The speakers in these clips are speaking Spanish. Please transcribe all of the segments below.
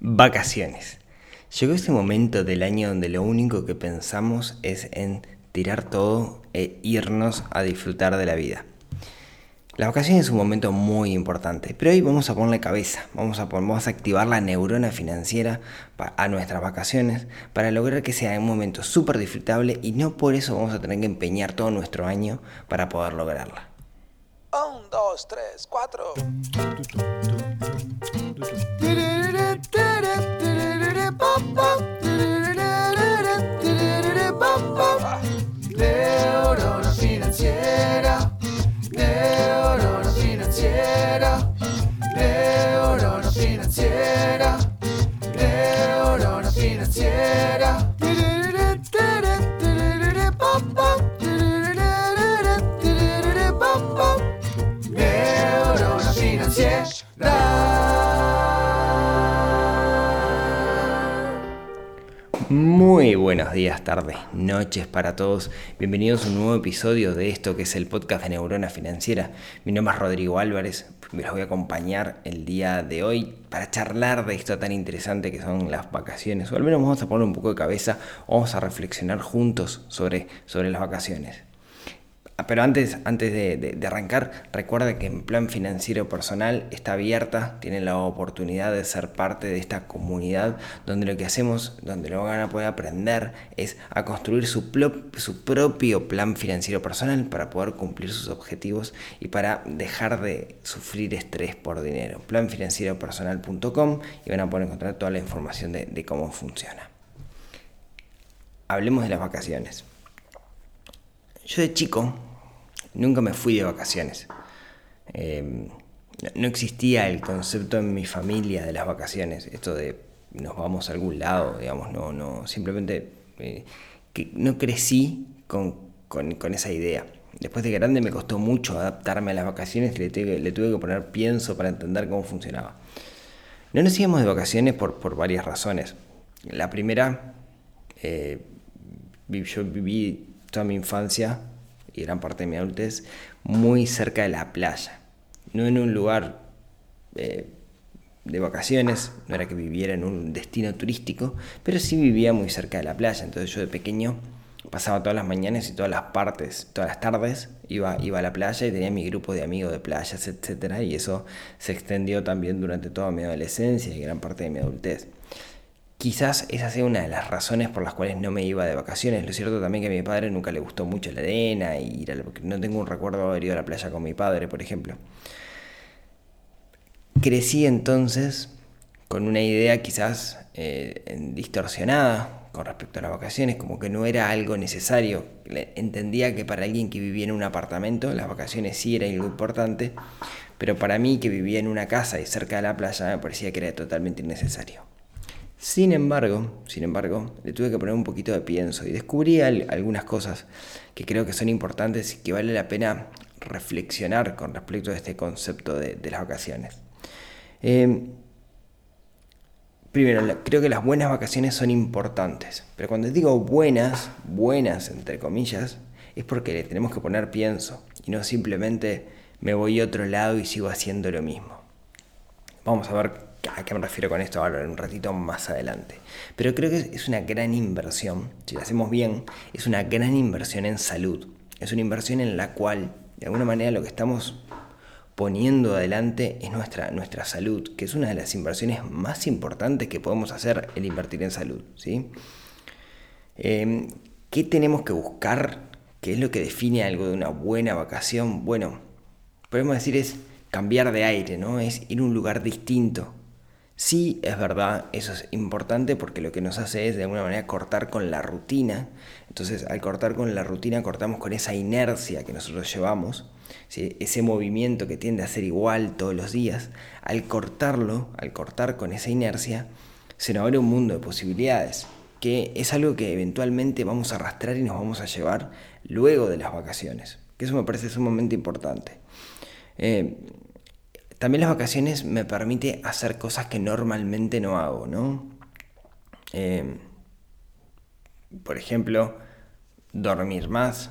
Vacaciones. Llegó ese momento del año donde lo único que pensamos es en tirar todo e irnos a disfrutar de la vida. La vacación es un momento muy importante, pero hoy vamos a ponerle cabeza, vamos a, vamos a activar la neurona financiera a nuestras vacaciones para lograr que sea un momento súper disfrutable y no por eso vamos a tener que empeñar todo nuestro año para poder lograrla. Un, dos, tres, cuatro. Neurona financiera, financiera, financiera, financiera. Buenos días, tardes, noches para todos. Bienvenidos a un nuevo episodio de esto que es el podcast de Neurona Financiera. Mi nombre es Rodrigo Álvarez. Me los voy a acompañar el día de hoy para charlar de esto tan interesante que son las vacaciones. O al menos vamos a poner un poco de cabeza, vamos a reflexionar juntos sobre, sobre las vacaciones. Pero antes, antes de, arrancar, recuerda que en Plan Financiero Personal está abierta, tienen la oportunidad de ser parte de esta comunidad donde lo que hacemos, donde lo van a poder aprender es a construir su, su propio plan financiero personal para poder cumplir sus objetivos y para dejar de sufrir estrés por dinero. Planfinancieropersonal.com y van a poder encontrar toda la información de cómo funciona. Hablemos de las vacaciones. Yo de chico nunca me fui de vacaciones. Eh, no- existía el concepto en mi familia de las vacaciones, esto de nos vamos a algún lado, digamos, no, no, simplemente eh, que no crecí con, con- esa idea. Después de grande me costó mucho adaptarme a las vacaciones le tuve, le tuve que poner pienso para entender cómo funcionaba. No nos íbamos de vacaciones por, por varias razones. La primera, eh, yo viví toda mi infancia y gran parte de mi adultez muy cerca de la playa. No en un lugar eh, de vacaciones, no era que viviera en un destino turístico, pero sí vivía muy cerca de la playa. Entonces yo de pequeño pasaba todas las mañanas y todas las partes, todas las tardes, iba, iba a la playa y tenía mi grupo de amigos de playas, etc. Y eso se extendió también durante toda mi adolescencia y gran parte de mi adultez. Quizás esa sea una de las razones por las cuales no me iba de vacaciones. Lo cierto también que a mi padre nunca le gustó mucho la arena y ir a no tengo un recuerdo de haber ido a la playa con mi padre, por ejemplo. Crecí entonces con una idea quizás eh, distorsionada con respecto a las vacaciones, como que no era algo necesario. Entendía que para alguien que vivía en un apartamento, las vacaciones sí era algo importante, pero para mí que vivía en una casa y cerca de la playa me parecía que era totalmente innecesario. Sin embargo, sin embargo, le tuve que poner un poquito de pienso y descubrí al- algunas cosas que creo que son importantes y que vale la pena reflexionar con respecto a este concepto de, las vacaciones. Eh, primero, creo que las buenas vacaciones son importantes, pero cuando digo buenas, buenas entre comillas, es porque le tenemos que poner pienso y no simplemente me voy a otro lado y sigo haciendo lo mismo. Vamos a ver a qué me refiero con esto ahora, un ratito más adelante. Pero creo que es una gran inversión, si lo hacemos bien, es una gran inversión en salud. Es una inversión en la cual, de alguna manera, lo que estamos poniendo adelante es nuestra, nuestra salud, que es una de las inversiones más importantes que podemos hacer, el invertir en salud. ¿sí? Eh, ¿Qué tenemos que buscar? ¿Qué es lo que define algo de una buena vacación? Bueno, podemos decir es cambiar de aire, ¿no? Es ir a un lugar distinto. Sí, es verdad, eso es importante porque lo que nos hace es de alguna manera cortar con la rutina. Entonces, al cortar con la rutina, cortamos con esa inercia que nosotros llevamos, ese movimiento que tiende a ser igual todos los días. Al cortarlo, al cortar con esa inercia, se nos abre un mundo de posibilidades, que es algo que eventualmente vamos a arrastrar y nos vamos a llevar luego de las vacaciones, que eso me parece sumamente importante. Eh, también las vacaciones me permite hacer cosas que normalmente no hago, ¿no? Eh, por ejemplo, dormir más,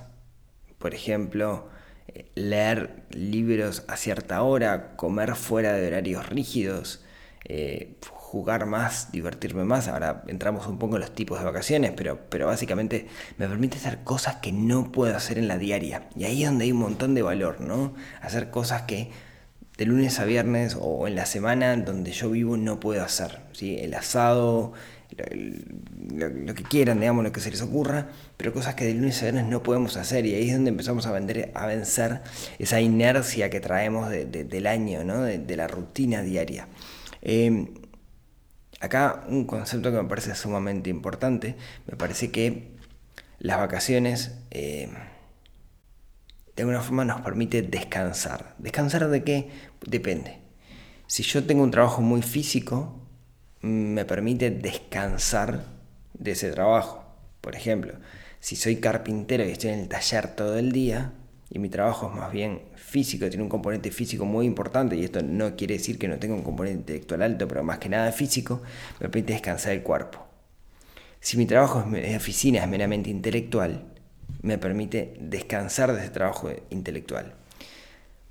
por ejemplo, eh, leer libros a cierta hora, comer fuera de horarios rígidos, eh, jugar más, divertirme más. Ahora entramos un poco en los tipos de vacaciones, pero, pero básicamente me permite hacer cosas que no puedo hacer en la diaria. Y ahí es donde hay un montón de valor, ¿no? Hacer cosas que de lunes a viernes o en la semana donde yo vivo no puedo hacer. ¿sí? El asado, lo, que quieran, digamos, lo que se les ocurra, pero cosas que de lunes a viernes no podemos hacer y ahí es donde empezamos a, vender, a vencer esa inercia que traemos del año, ¿no? de, la rutina diaria. Eh, acá un concepto que me parece sumamente importante, me parece que las vacaciones eh, de alguna forma nos permite descansar. ¿Descansar de qué? Depende. Si yo tengo un trabajo muy físico, me permite descansar de ese trabajo. Por ejemplo, si soy carpintero y estoy en el taller todo el día y mi trabajo es más bien físico, tiene un componente físico muy importante y esto no quiere decir que no tenga un componente intelectual alto, pero más que nada físico, me permite descansar el cuerpo. Si mi trabajo de oficina es meramente intelectual, me permite descansar de ese trabajo intelectual.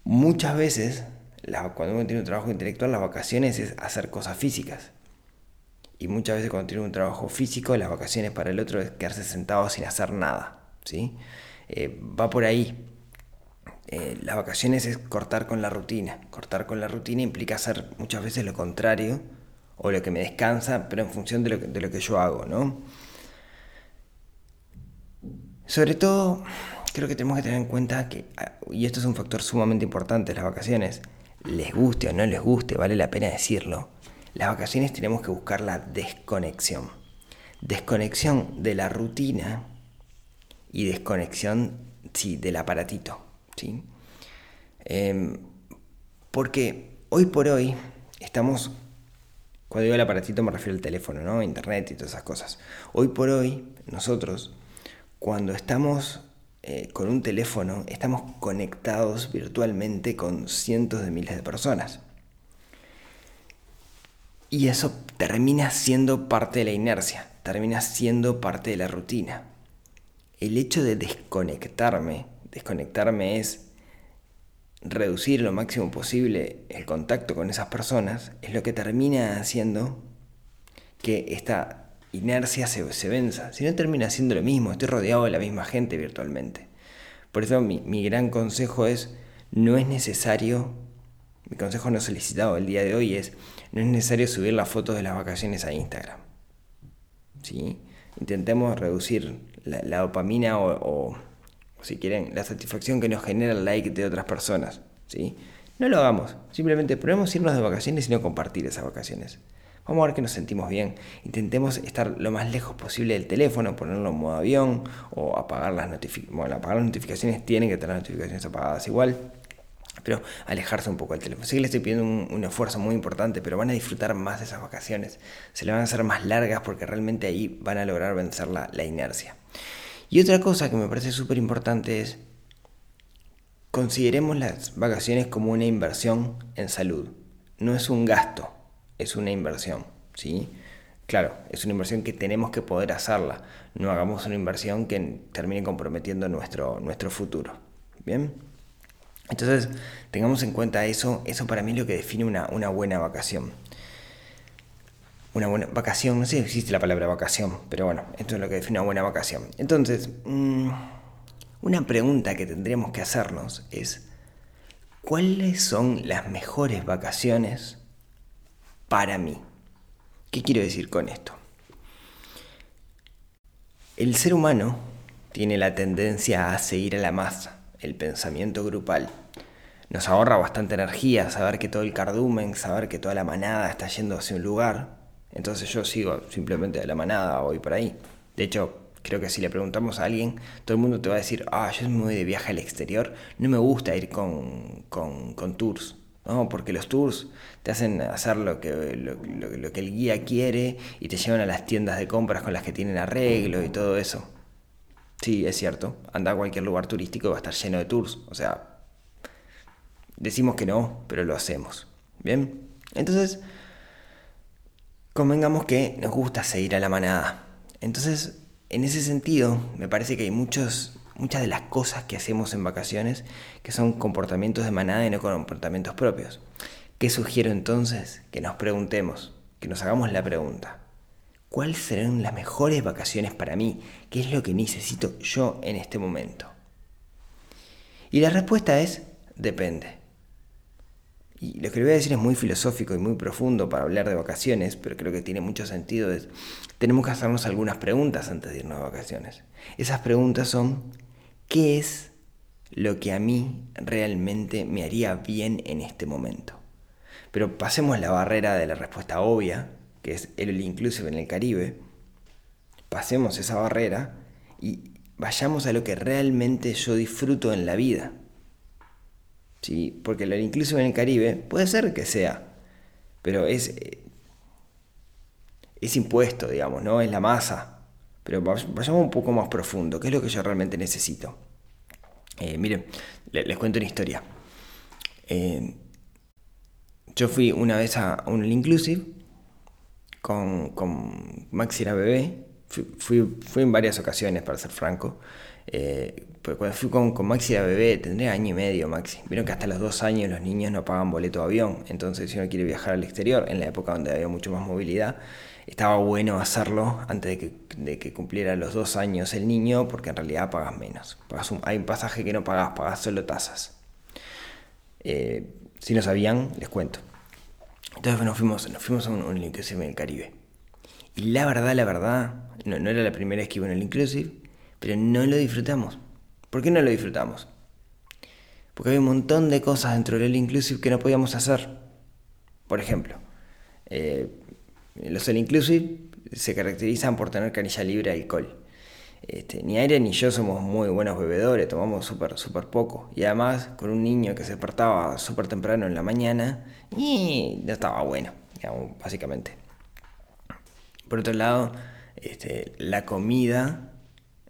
Muchas veces, cuando uno tiene un trabajo intelectual, las vacaciones es hacer cosas físicas. Y muchas veces cuando tiene un trabajo físico, las vacaciones para el otro es quedarse sentado sin hacer nada. ¿sí? Eh, va por ahí. Eh, las vacaciones es cortar con la rutina. Cortar con la rutina implica hacer muchas veces lo contrario o lo que me descansa, pero en función de lo que, de lo que yo hago. ¿no? Sobre todo, creo que tenemos que tener en cuenta que, ah, y esto es un factor sumamente importante, las vacaciones, les guste o no les guste, vale la pena decirlo, las vacaciones tenemos que buscar la desconexión. Desconexión de la rutina y desconexión, sí, del aparatito. ¿sí? Em, porque hoy por hoy estamos, cuando digo el aparatito me refiero al teléfono, ¿no? Internet y todas esas cosas. Hoy por hoy, nosotros, cuando estamos eh, con un teléfono, estamos conectados virtualmente con cientos de miles de personas. Y eso termina siendo parte de la inercia, termina siendo parte de la rutina. El hecho de desconectarme, desconectarme es reducir lo máximo posible el contacto con esas personas, es lo que termina haciendo que esta inercia se, se venza. Si no termina siendo lo mismo, estoy rodeado de la misma gente virtualmente. Por eso mi, mi gran consejo es, no es necesario mi consejo no solicitado el día de hoy es, no es necesario subir las fotos de las vacaciones a Instagram. ¿Sí? Intentemos reducir la, dopamina o, si quieren, la satisfacción que nos genera el like de otras personas. ¿Sí? No lo hagamos, simplemente probemos irnos de vacaciones y no compartir esas vacaciones. Vamos a ver que nos sentimos bien. Intentemos estar lo más lejos posible del teléfono, ponerlo en modo avión o apagar las notificaciones. Bueno, apagar las notificaciones tienen que tener las notificaciones apagadas igual pero alejarse un poco del teléfono. Sí que le estoy pidiendo un, esfuerzo muy importante, pero van a disfrutar más de esas vacaciones. Se le van a hacer más largas porque realmente ahí van a lograr vencer la, la inercia. Y otra cosa que me parece súper importante es, consideremos las vacaciones como una inversión en salud. No es un gasto, es una inversión, ¿sí? Claro, es una inversión que tenemos que poder hacerla. No hagamos una inversión que termine comprometiendo nuestro, nuestro futuro. ¿Bien? Entonces, tengamos en cuenta eso, eso para mí es lo que define una, buena vacación. Una buena vacación, no sé si existe la palabra vacación, pero bueno, esto es lo que define una buena vacación. Entonces, mm, una pregunta que tendríamos que hacernos es, ¿cuáles son las mejores vacaciones para mí? ¿Qué quiero decir con esto? El ser humano tiene la tendencia a seguir a la masa el pensamiento grupal. Nos ahorra bastante energía saber que todo el cardumen, saber que toda la manada está yendo hacia un lugar. Entonces yo sigo simplemente de la manada, voy por ahí. De hecho, creo que si le preguntamos a alguien, todo el mundo te va a decir, ah, yo me voy de viaje al exterior, no me gusta ir con, con, tours. ¿No? Porque los tours te hacen hacer lo que, lo, que el guía quiere y te llevan a las tiendas de compras con las que tienen arreglo y todo eso. Sí, es cierto. Anda a cualquier lugar turístico y va a estar lleno de tours. O sea, decimos que no, pero lo hacemos. Bien. Entonces, convengamos que nos gusta seguir a la manada. Entonces, en ese sentido, me parece que hay muchos, muchas de las cosas que hacemos en vacaciones que son comportamientos de manada y no comportamientos propios. ¿Qué sugiero entonces? Que nos preguntemos, que nos hagamos la pregunta, ¿cuáles serán las mejores vacaciones para mí? ¿Qué es lo que necesito yo en este momento? Y la respuesta es, depende. Y lo que le voy a decir es muy filosófico y muy profundo para hablar de vacaciones, pero creo que tiene mucho sentido. tenemos que hacernos algunas preguntas antes de irnos de vacaciones. Esas preguntas son, ¿qué es lo que a mí realmente me haría bien en este momento? Pero pasemos la barrera de la respuesta obvia, que es el inclusive en el Caribe. Pasemos esa barrera y vayamos a lo que realmente yo disfruto en la vida. ¿Sí? Porque el inclusive en el Caribe puede ser que sea, pero es, eh, es impuesto, digamos, ¿no? Es la masa. Pero vayamos un poco más profundo. ¿Qué es lo que yo realmente necesito? Eh, miren, les, cuento una historia. Eh, yo fui una vez a un Inclusive con, con Maxi era bebé. Fui, fui, en varias ocasiones, para ser franco. Eh, pues cuando fui con, con, Maxi era bebé, tendría año y medio Maxi. Vieron que hasta los dos años los niños no pagan boleto de avión. Entonces, si uno quiere viajar al exterior, en la época donde había mucho más movilidad, estaba bueno hacerlo antes de que, de que cumpliera los dos años el niño, porque en realidad pagas menos. hay un pasaje que no pagas, pagas solo tasas. Eh, si no sabían, les cuento. Entonces nos fuimos, nos fuimos a un, un Inclusive en el Caribe. Y la verdad, la verdad, no, no era la primera vez que iba en el Inclusive, pero no lo disfrutamos. ¿Por qué no lo disfrutamos? Porque había un montón de cosas dentro del Inclusive que no podíamos hacer. Por ejemplo, eh, los All Inclusive se caracterizan por tener canilla libre de alcohol. Este, ni Aire ni yo somos muy buenos bebedores, tomamos súper super poco. Y además, con un niño que se despertaba súper temprano en la mañana, y no estaba bueno, digamos, básicamente. Por otro lado, este, la comida,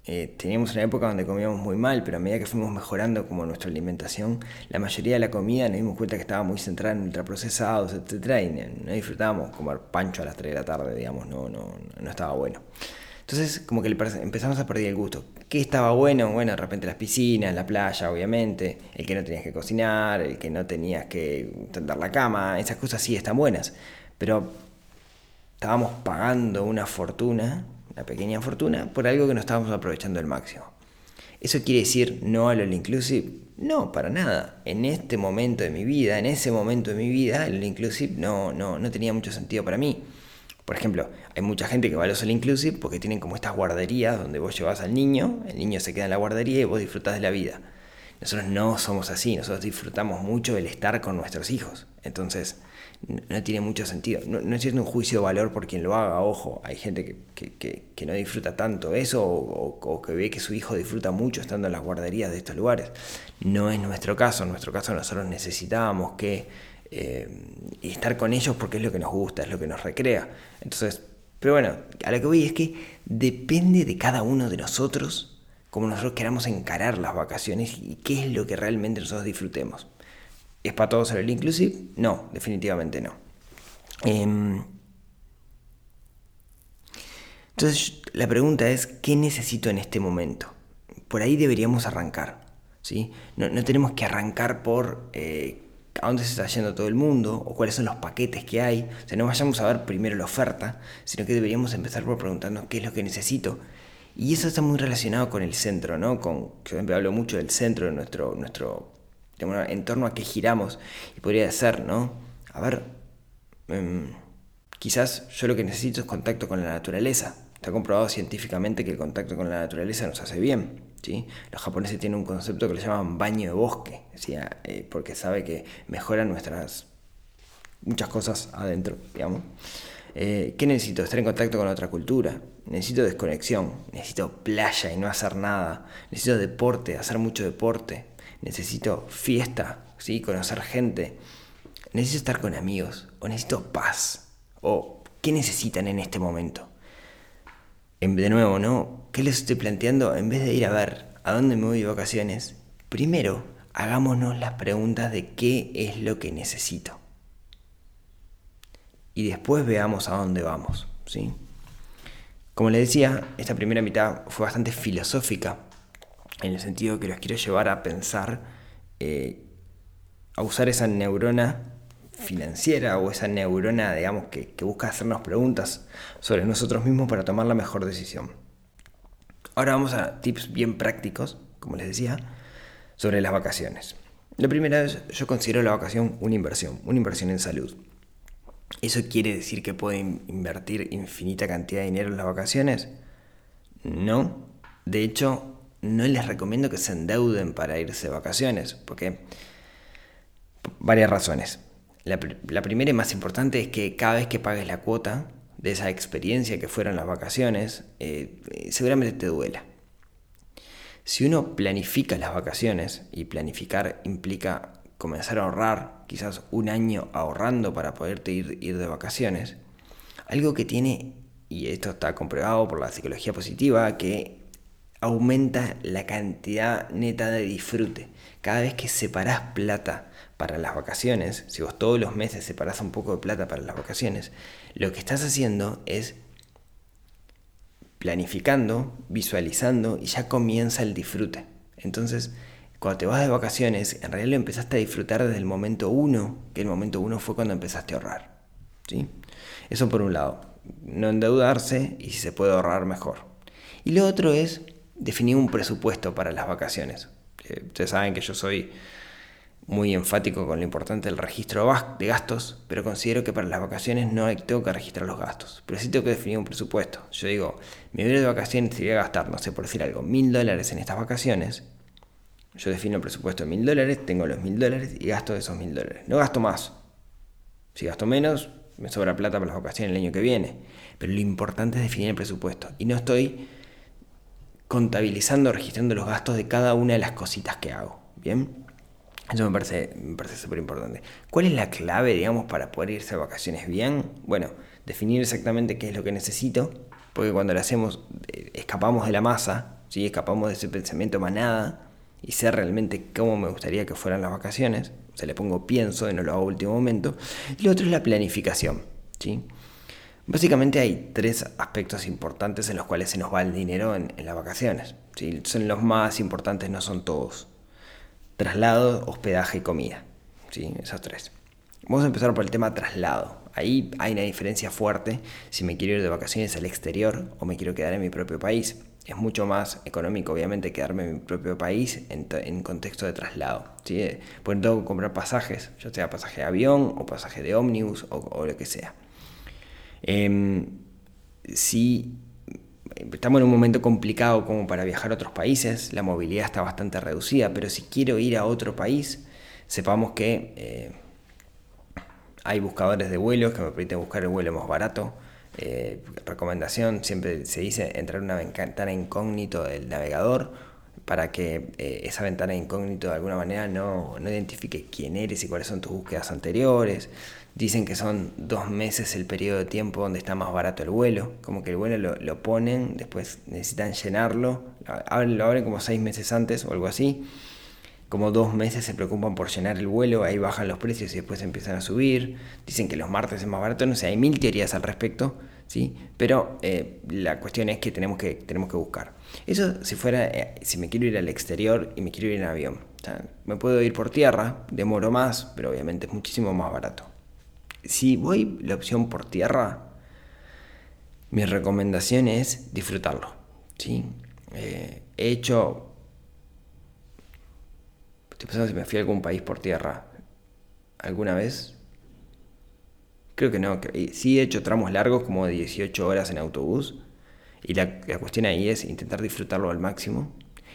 eh, teníamos una época donde comíamos muy mal, pero a medida que fuimos mejorando como nuestra alimentación, la mayoría de la comida nos dimos cuenta que estaba muy centrada en ultraprocesados, etc. Y no, disfrutábamos comer pancho a las 3 de la tarde, digamos, no, no, no estaba bueno. Entonces, como que empezamos a perder el gusto. ¿Qué estaba bueno? Bueno, de repente las piscinas, la playa, obviamente, el que no tenías que cocinar, el que no tenías que tender la cama, esas cosas sí están buenas. Pero estábamos pagando una fortuna, una pequeña fortuna, por algo que no estábamos aprovechando al máximo. ¿Eso quiere decir no al all inclusive? No, para nada. En este momento de mi vida, en ese momento de mi vida, el inclusive no, no, no tenía mucho sentido para mí. Por ejemplo, hay mucha gente que va a los Inclusive porque tienen como estas guarderías donde vos llevas al niño, el niño se queda en la guardería y vos disfrutás de la vida. Nosotros no somos así, nosotros disfrutamos mucho el estar con nuestros hijos. Entonces, no tiene mucho sentido. No, no es un juicio de valor por quien lo haga, ojo. Hay gente que, no disfruta tanto eso o, que ve que su hijo disfruta mucho estando en las guarderías de estos lugares. No es nuestro caso. En nuestro caso nosotros necesitábamos que eh, estar con ellos porque es lo que nos gusta, es lo que nos recrea. Entonces, pero bueno, a lo que voy es que depende de cada uno de nosotros cómo nosotros queramos encarar las vacaciones y qué es lo que realmente nosotros disfrutemos. ¿Es para todos el inclusive? No, definitivamente no. Em, entonces, la pregunta es, ¿qué necesito en este momento? Por ahí deberíamos arrancar. ¿sí? No, tenemos que arrancar por eh, a dónde se está yendo todo el mundo o cuáles son los paquetes que hay. O sea, no vayamos a ver primero la oferta, sino que deberíamos empezar por preguntarnos qué es lo que necesito. Y eso está muy relacionado con el centro, ¿no? Con, yo siempre hablo mucho del centro de nuestro, nuestro en torno a qué giramos. Y podría ser, ¿no? A ver, em, quizás yo lo que necesito es contacto con la naturaleza. Está comprobado científicamente que el contacto con la naturaleza nos hace bien. Los japoneses tienen un concepto que le llaman baño de bosque, eh, porque sabe que mejora nuestras muchas cosas adentro, digamos. Eh, ¿Qué necesito? Estar en contacto con otra cultura. Necesito desconexión. Necesito playa y no hacer nada. Necesito deporte, hacer mucho deporte. Necesito fiesta, ¿sí? conocer gente. Necesito estar con amigos. O necesito paz. O ¿qué necesitan en este momento? de nuevo, ¿no? ¿Qué les estoy planteando? En vez de ir a ver a dónde me voy de vacaciones, primero hagámonos las preguntas de qué es lo que necesito. Y después veamos a dónde vamos, ¿sí? Como les decía, esta primera mitad fue bastante filosófica, en el sentido que los quiero llevar a pensar, eh, a usar esa neurona financiera o esa neurona, digamos, que, busca hacernos preguntas sobre nosotros mismos para tomar la mejor decisión. Ahora vamos a tips bien prácticos, como les decía, sobre las vacaciones. La primera vez yo considero la vacación una inversión, una inversión en salud. ¿Eso quiere decir que pueden invertir infinita cantidad de dinero en las vacaciones? No. De hecho, no les recomiendo que se endeuden para irse de vacaciones, porque varias razones. La, primera y más importante es que cada vez que pagues la cuota de esa experiencia que fueron las vacaciones, eh, seguramente te duela. Si uno planifica las vacaciones, y planificar implica comenzar a ahorrar, quizás un año ahorrando para poderte ir, ir de vacaciones, algo que tiene, y esto está comprobado por la psicología positiva, que aumenta la cantidad neta de disfrute. Cada vez que separás plata para las vacaciones, si vos todos los meses separás un poco de plata para las vacaciones, lo que estás haciendo es planificando, visualizando y ya comienza el disfrute. Entonces, cuando te vas de vacaciones, en realidad lo empezaste a disfrutar desde el momento uno, que el momento uno fue cuando empezaste a ahorrar. ¿sí? Eso por un lado, no endeudarse y si se puede ahorrar mejor. Y lo otro es definir un presupuesto para las vacaciones. Ustedes saben que yo soy muy enfático con lo importante del registro de gastos, pero considero que para las vacaciones no tengo que registrar los gastos, pero sí tengo que definir un presupuesto. Yo digo, me voy de vacaciones y voy a gastar, no sé, por decir algo, mil dólares en estas vacaciones. Yo defino el presupuesto de mil dólares, tengo los mil dólares y gasto esos mil dólares. No gasto más. Si gasto menos, me sobra plata para las vacaciones el año que viene. Pero lo importante es definir el presupuesto. Y no estoy contabilizando, registrando los gastos de cada una de las cositas que hago. ¿Bien? Eso me parece me parece súper importante. ¿Cuál es la clave, digamos, para poder irse a vacaciones bien? Bueno, definir exactamente qué es lo que necesito, porque cuando lo hacemos eh, escapamos de la masa, ¿sí? escapamos de ese pensamiento manada y sé realmente cómo me gustaría que fueran las vacaciones. O sea, le pongo pienso y no lo hago a último momento. Y lo otro es la planificación. ¿sí? Básicamente hay tres aspectos importantes en los cuales se nos va el dinero en, las vacaciones. Son los más importantes, no son todos traslado, hospedaje y comida. ¿sí? Esos tres. Vamos a empezar por el tema traslado. Ahí hay una diferencia fuerte si me quiero ir de vacaciones al exterior o me quiero quedar en mi propio país. Es mucho más económico, obviamente, quedarme en mi propio país en, contexto de traslado. ¿sí? Pues tengo que comprar pasajes, ya sea pasaje de avión o pasaje de ómnibus o, lo que sea. Em, si estamos en un momento complicado como para viajar a otros países, la movilidad está bastante reducida, pero si quiero ir a otro país, sepamos que eh, hay buscadores de vuelos que me permiten buscar el vuelo más barato. Eh, recomendación, siempre se dice entrar en una ventana incógnito del navegador para que eh, esa ventana incógnito de alguna manera no identifique quién eres y cuáles son tus búsquedas anteriores. Dicen que son dos meses el periodo de tiempo donde está más barato el vuelo, como que el vuelo lo, ponen, después necesitan llenarlo, lo abren como seis meses antes o algo así, como dos meses se preocupan por llenar el vuelo, ahí bajan los precios y después empiezan a subir, dicen que los martes es más barato, no sé, hay mil teorías al respecto, ¿sí? pero eh, la cuestión es que tenemos, que tenemos que buscar. Eso si fuera, eh, si me quiero ir al exterior y me quiero ir en avión, me puedo ir por tierra, demoro más, pero obviamente es muchísimo más barato si voy la opción por tierra, mi recomendación es disfrutarlo. ¿sí? Eh, he hecho... Estoy pensando si me fui a algún país por tierra alguna vez. Creo que no. Sí he hecho tramos largos como de 18 horas en autobús. Y la, la cuestión ahí es intentar disfrutarlo al máximo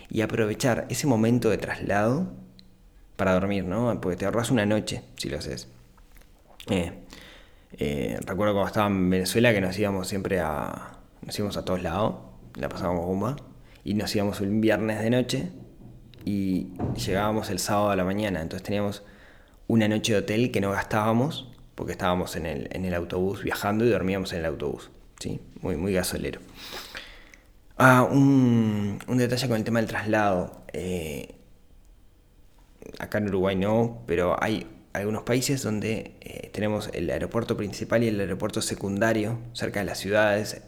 y aprovechar ese momento de traslado para dormir, ¿no? Porque te ahorras una noche si lo haces. Eh, eh, recuerdo cuando estaba en Venezuela que nos íbamos siempre a. Nos íbamos a todos lados, la pasábamos bomba. Y nos íbamos un viernes de noche y llegábamos el sábado a la mañana. Entonces teníamos una noche de hotel que no gastábamos porque estábamos en el, en el autobús viajando y dormíamos en el autobús. ¿sí? Muy, muy gasolero. Ah, un, un detalle con el tema del traslado. Eh, acá en Uruguay no, pero hay algunos países donde eh, tenemos el aeropuerto principal y el aeropuerto secundario cerca de las ciudades.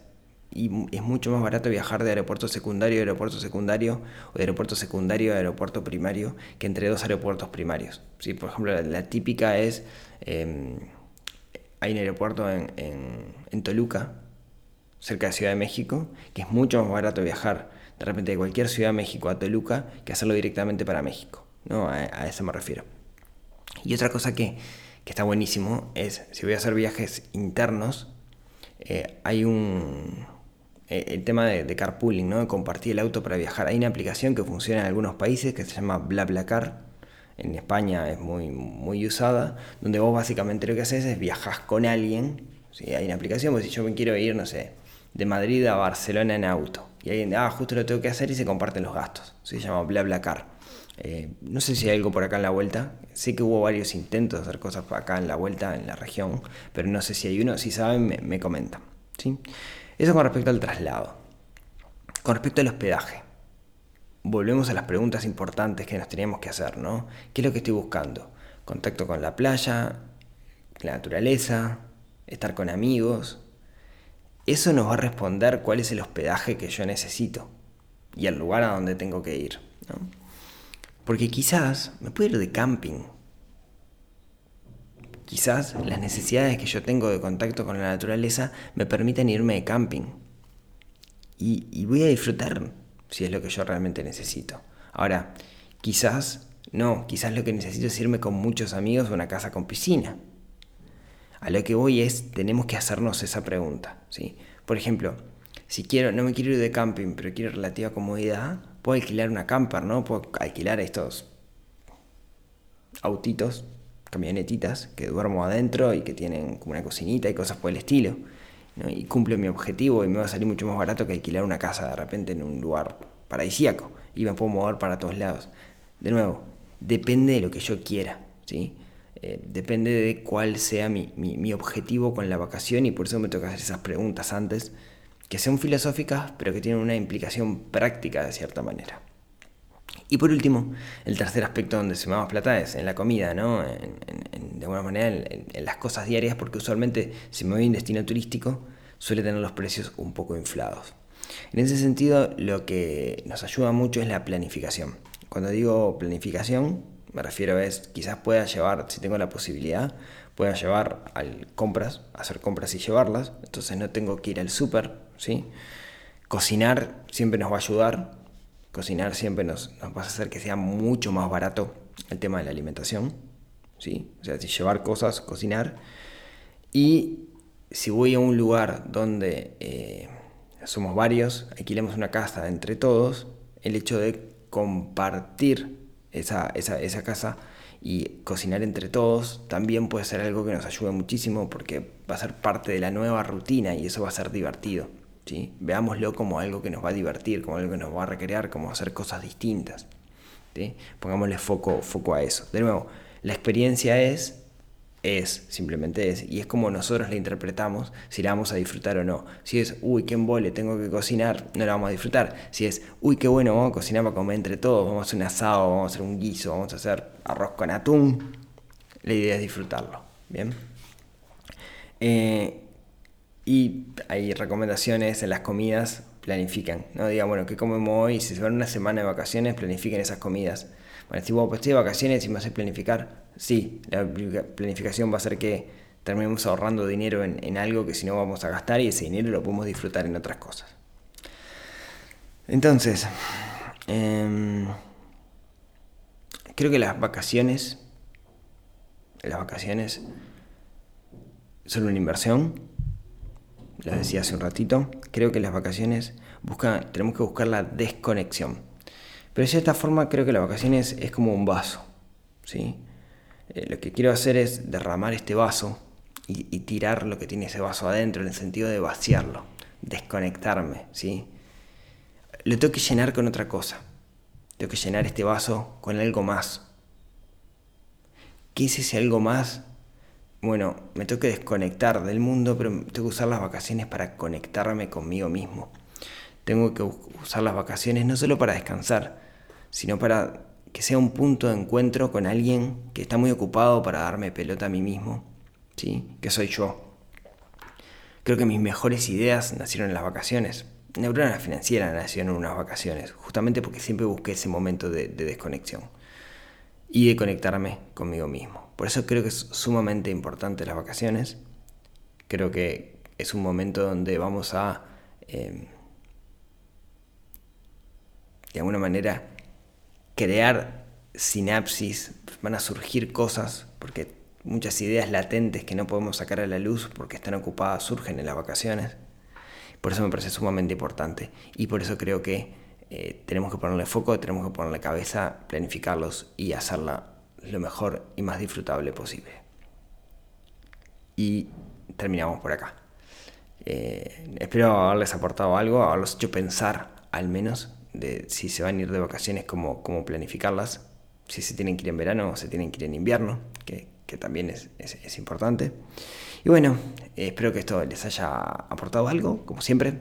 y es mucho más barato viajar de aeropuerto secundario a aeropuerto secundario o de aeropuerto secundario a aeropuerto primario que entre dos aeropuertos primarios. ¿sí? Por ejemplo, la, típica es, eh, hay un aeropuerto en, en- en Toluca, cerca de Ciudad de México, que es mucho más barato viajar de repente de cualquier Ciudad de México a Toluca que hacerlo directamente para México. ¿no? A eso me refiero. Y otra cosa que, que está buenísimo es, si voy a hacer viajes internos, eh, hay un... eh, el tema de, de carpooling, ¿no? De compartir el auto para viajar. Hay una aplicación que funciona en algunos países que se llama BlaBlaCar. En España es muy, muy usada, donde vos básicamente lo que haces es viajas con alguien. ¿sí? Hay una aplicación, pues si yo me quiero ir, no sé, de Madrid a Barcelona en auto. Y alguien, ah, justo lo tengo que hacer y se comparten los gastos. Se llama BlaBlaCar. Eh, no sé si hay algo por acá en la vuelta. Sé que hubo varios intentos de hacer cosas por acá en la vuelta, en la región, pero no sé si hay uno. Si saben, me, me comentan. ¿sí? Eso con respecto al traslado. Con respecto al hospedaje. Volvemos a las preguntas importantes que nos teníamos que hacer, ¿no? ¿Qué es lo que estoy buscando? Contacto con la playa, la naturaleza, estar con amigos. Eso nos va a responder cuál es el hospedaje que yo necesito y el lugar a donde tengo que ir. Porque quizás me puedo ir de camping. Quizás las necesidades que yo tengo de contacto con la naturaleza me permiten irme de camping. Y, voy a disfrutar si es lo que yo realmente necesito. Ahora, quizás no, quizás lo que necesito es irme con muchos amigos a una casa con piscina. A lo que voy es, tenemos que hacernos esa pregunta, ¿sí? Por ejemplo, si quiero, no me quiero ir de camping, pero quiero relativa comodidad, puedo alquilar una camper, ¿no? Puedo alquilar estos autitos, camionetitas, que duermo adentro y que tienen como una cocinita y cosas por el estilo. Y cumple mi objetivo y me va a salir mucho más barato que alquilar una casa de repente en un lugar paradisíaco y me puedo mover para todos lados. De nuevo, depende de lo que yo quiera, ¿sí? Eh, depende de cuál sea mi, mi, mi objetivo con la vacación y por eso me toca hacer esas preguntas antes, que son filosóficas, pero que tienen una implicación práctica de cierta manera. Y por último, el tercer aspecto donde se me más plata es en la comida, ¿no? De alguna manera en las cosas diarias, porque usualmente si me voy a un destino turístico suele tener los precios un poco inflados. En ese sentido, lo que nos ayuda mucho es la planificación. Cuando digo planificación, me refiero a es quizás pueda llevar, si tengo la posibilidad, pueda llevar al compras, hacer compras y llevarlas, entonces no tengo que ir al súper, ¿sí? Cocinar siempre nos va a ayudar, Cocinar siempre nos, va a hacer que sea mucho más barato el tema de la alimentación. ¿sí? O sea, si llevar cosas, cocinar. Y si voy a un lugar donde eh, somos varios, alquilemos una casa entre todos, el hecho de compartir esa, esa, esa casa y cocinar entre todos también puede ser algo que nos ayude muchísimo porque va a ser parte de la nueva rutina y eso va a ser divertido. ¿Sí? Veámoslo como algo que nos va a divertir, como algo que nos va a recrear, como hacer cosas distintas. Pongámosle foco, foco a eso. De nuevo, la experiencia es, es, simplemente es, y es como nosotros la interpretamos, si la vamos a disfrutar o no. Si es, uy, qué embole, tengo que cocinar, no la vamos a disfrutar. Si es, uy, qué bueno, vamos a cocinar para comer entre todos, vamos a hacer un asado, vamos a hacer un guiso, vamos a hacer arroz con atún, la idea es disfrutarlo. Bien. Eh, y hay recomendaciones en las comidas, planifican, ¿no? Digan, bueno, ¿qué comemos hoy? Si se van una semana de vacaciones, planifiquen esas comidas. Bueno, si vos pues estoy de vacaciones y me haces planificar, sí, la planificación va a hacer que terminemos ahorrando dinero en, en algo que si no vamos a gastar y ese dinero lo podemos disfrutar en otras cosas. Entonces, em, creo que las vacaciones, las vacaciones son una inversión, lo decía hace un ratito, creo que las vacaciones tenemos que buscar la desconexión. Pero de cierta forma creo que las vacaciones es como un vaso, ¿sí? Eh, lo que quiero hacer es derramar este vaso y, y, tirar lo que tiene ese vaso adentro, en el sentido de vaciarlo, desconectarme, ¿sí? Lo tengo que llenar con otra cosa. Tengo que llenar este vaso con algo más. ¿Qué es ese algo más? Bueno, me tengo que desconectar del mundo, pero tengo que usar las vacaciones para conectarme conmigo mismo. Tengo que usar las vacaciones no solo para descansar, sino para que sea un punto de encuentro con alguien que está muy ocupado para darme pelota a mí mismo, ¿sí? Que soy yo. Creo que mis mejores ideas nacieron en las vacaciones. Neurona financiera nació en unas vacaciones, justamente porque siempre busqué ese momento de, de desconexión y de conectarme conmigo mismo. Por eso creo que es sumamente importante las vacaciones. Creo que es un momento donde vamos a, eh, de alguna manera, crear sinapsis, van a surgir cosas, porque muchas ideas latentes que no podemos sacar a la luz porque están ocupadas surgen en las vacaciones. Por eso me parece sumamente importante y por eso creo que eh, tenemos que ponerle foco, tenemos que ponerle cabeza, planificarlos y hacerla lo mejor y más disfrutable posible. Y terminamos por acá. Eh, espero haberles aportado algo, haberlos hecho pensar al menos de si se van a ir de vacaciones, cómo, cómo planificarlas, si se tienen que ir en verano o se tienen que ir en invierno, que, que también es, es, importante. Y bueno, eh, espero que esto les haya aportado algo, como siempre.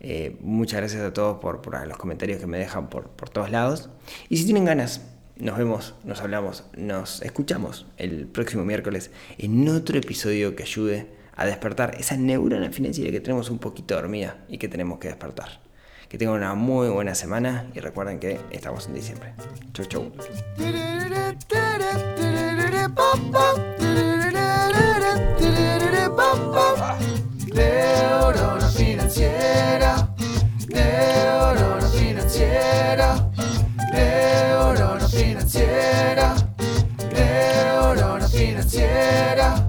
Eh, muchas gracias a todos por, por, los comentarios que me dejan por, por todos lados. Y si tienen ganas nos vemos, nos hablamos, nos escuchamos el próximo miércoles en otro episodio que ayude a despertar esa neurona financiera que tenemos un poquito dormida y que tenemos que despertar. Que tengan una muy buena semana y recuerden que estamos en diciembre. Chau, chau. Neurona financiera, neurona financiera, financiera, neurona financiera. Neurona financiera.